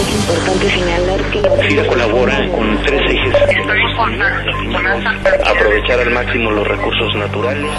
Es importante señalar que FIRA colabora con tres ejes. Aprovechar al máximo los recursos naturales.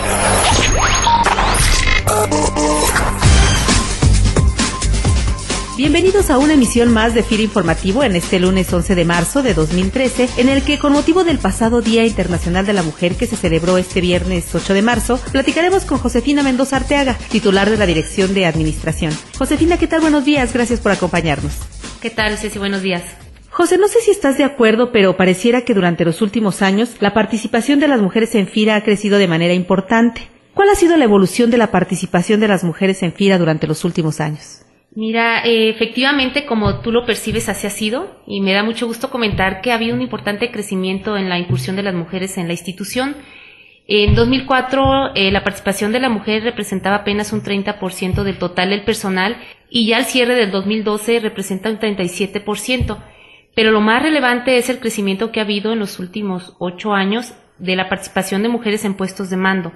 Bienvenidos a una emisión más de FIRA Informativo en este lunes 11 de marzo de 2013, en el que con motivo del pasado Día Internacional de la Mujer que se celebró este viernes 8 de marzo, platicaremos con Josefina Mendoza Arteaga, titular de la Dirección de Administración. Josefina, ¿qué tal? Buenos días, gracias por acompañarnos. ¿Qué tal, Ceci? Buenos días. José, no sé si estás de acuerdo, pero pareciera que durante los últimos años la participación de las mujeres en FIRA ha crecido de manera importante. ¿Cuál ha sido la evolución de la participación de las mujeres en FIRA durante los últimos años? Mira, eh, efectivamente, como tú lo percibes, así ha sido, y me da mucho gusto comentar que ha habido un importante crecimiento en la incursión de las mujeres en la institución. En 2004, eh, la participación de la mujer representaba apenas un 30% del total del personal, y ya al cierre del 2012 representa un 37%. Pero lo más relevante es el crecimiento que ha habido en los últimos ocho años de la participación de mujeres en puestos de mando,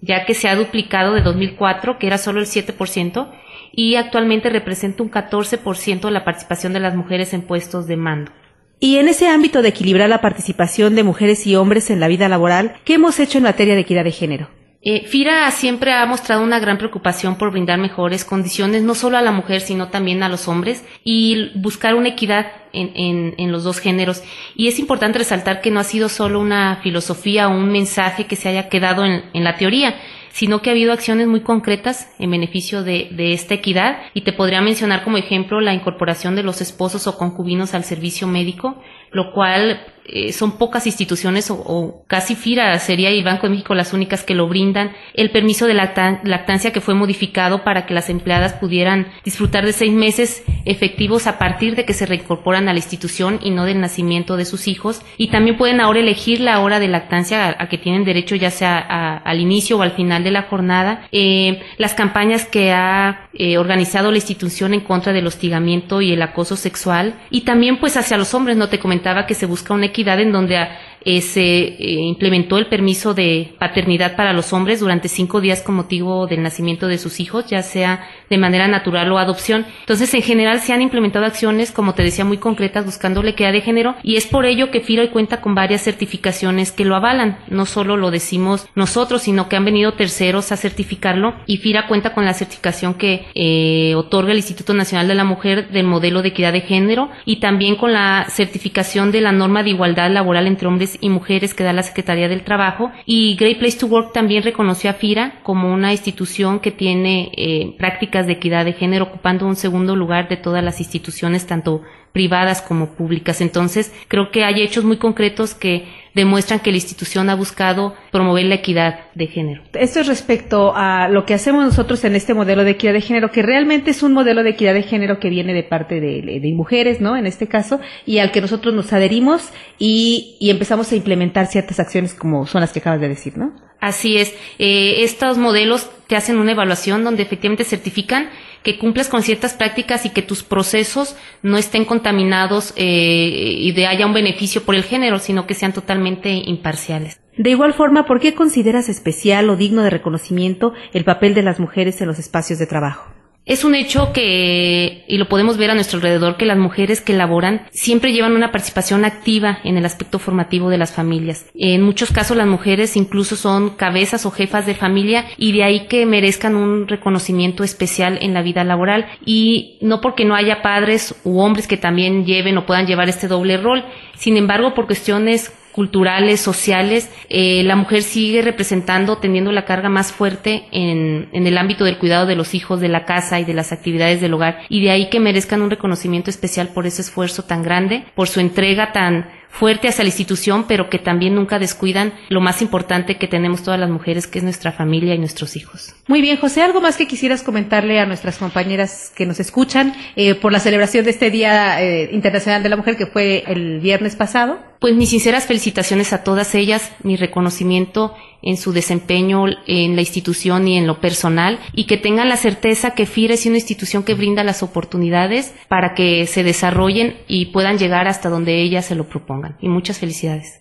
ya que se ha duplicado de 2004, que era solo el 7%, y actualmente representa un 14% de la participación de las mujeres en puestos de mando. Y en ese ámbito de equilibrar la participación de mujeres y hombres en la vida laboral, ¿qué hemos hecho en materia de equidad de género? Eh, FIRA siempre ha mostrado una gran preocupación por brindar mejores condiciones no solo a la mujer sino también a los hombres y buscar una equidad en, en, los dos géneros. Y es importante resaltar que no ha sido solo una filosofía o un mensaje que se haya quedado en, en la teoría, sino que ha habido acciones muy concretas en beneficio de, de, esta equidad. Y te podría mencionar como ejemplo la incorporación de los esposos o concubinos al servicio médico, lo cual eh, son pocas instituciones o, casi FIRA sería y Banco de México las únicas que lo brindan, el permiso de lactancia que fue modificado para que las empleadas pudieran disfrutar de seis meses efectivos a partir de que se reincorporan a la institución y no del nacimiento de sus hijos. Y también pueden ahora elegir la hora de lactancia a, que tienen derecho ya sea al inicio o al final de la jornada, eh, las campañas que ha eh, organizado la institución en contra del hostigamiento y el acoso sexual. Y también pues hacia los hombres, no te comentaba que se busca una en donde eh, se eh, implementó el permiso de paternidad para los hombres durante cinco días con motivo del nacimiento de sus hijos, ya sea de manera natural o adopción. Entonces, en general, se han implementado acciones, como te decía, muy concretas buscando la equidad de género y es por ello que FIRA cuenta con varias certificaciones que lo avalan. No solo lo decimos nosotros, sino que han venido terceros a certificarlo y FIRA cuenta con la certificación que eh, otorga el Instituto Nacional de la Mujer del modelo de equidad de género y también con la certificación de la norma de igualdad laboral entre hombres y mujeres que da la Secretaría del Trabajo. Y Great Place to Work también reconoció a FIRA como una institución que tiene eh, prácticas de equidad de género, ocupando un segundo lugar de todas las instituciones, tanto privadas como públicas. Entonces, creo que hay hechos muy concretos que demuestran que la institución ha buscado promover la equidad de género. Esto es respecto a lo que hacemos nosotros en este modelo de equidad de género, que realmente es un modelo de equidad de género que viene de parte de, mujeres, ¿no? En este caso, y al que nosotros nos adherimos y, empezamos a implementar ciertas acciones como son las que acabas de decir, ¿no? Así es. Eh, estos modelos te hacen una evaluación donde efectivamente certifican que cumples con ciertas prácticas y que tus procesos no estén contaminados eh, y de haya un beneficio por el género, sino que sean totalmente imparciales. De igual forma, ¿por qué consideras especial o digno de reconocimiento el papel de las mujeres en los espacios de trabajo? Es un hecho que, y lo podemos ver a nuestro alrededor, que las mujeres que laboran siempre llevan una participación activa en el aspecto formativo de las familias. En muchos casos las mujeres incluso son cabezas o jefas de familia y de ahí que merezcan un reconocimiento especial en la vida laboral y no porque no haya padres u hombres que también lleven o puedan llevar este doble rol, sin embargo por cuestiones culturales, sociales, eh, la mujer sigue representando, teniendo la carga más fuerte en, en, el ámbito del cuidado de los hijos, de la casa y de las actividades del hogar. Y de ahí que merezcan un reconocimiento especial por ese esfuerzo tan grande, por su entrega tan fuerte hacia la institución, pero que también nunca descuidan lo más importante que tenemos todas las mujeres, que es nuestra familia y nuestros hijos. Muy bien, José, ¿algo más que quisieras comentarle a nuestras compañeras que nos escuchan eh, por la celebración de este Día eh, Internacional de la Mujer que fue el viernes pasado? Pues mis sinceras felicitaciones a todas ellas, mi reconocimiento en su desempeño en la institución y en lo personal y que tengan la certeza que FIRA es una institución que brinda las oportunidades para que se desarrollen y puedan llegar hasta donde ellas se lo propongan. Y muchas felicidades.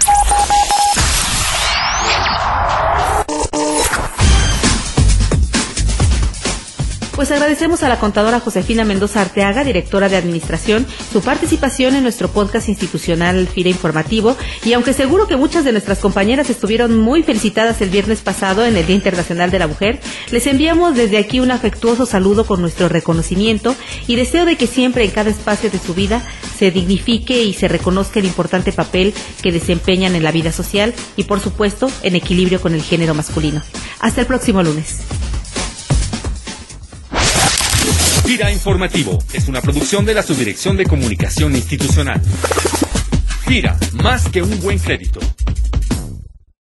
Pues agradecemos a la contadora Josefina Mendoza Arteaga, directora de Administración, su participación en nuestro podcast institucional FIRA Informativo. Y aunque seguro que muchas de nuestras compañeras estuvieron muy felicitadas el viernes pasado en el Día Internacional de la Mujer, les enviamos desde aquí un afectuoso saludo con nuestro reconocimiento y deseo de que siempre en cada espacio de su vida se dignifique y se reconozca el importante papel que desempeñan en la vida social y, por supuesto, en equilibrio con el género masculino. Hasta el próximo lunes. Gira Informativo es una producción de la Subdirección de Comunicación Institucional. Gira, más que un buen crédito.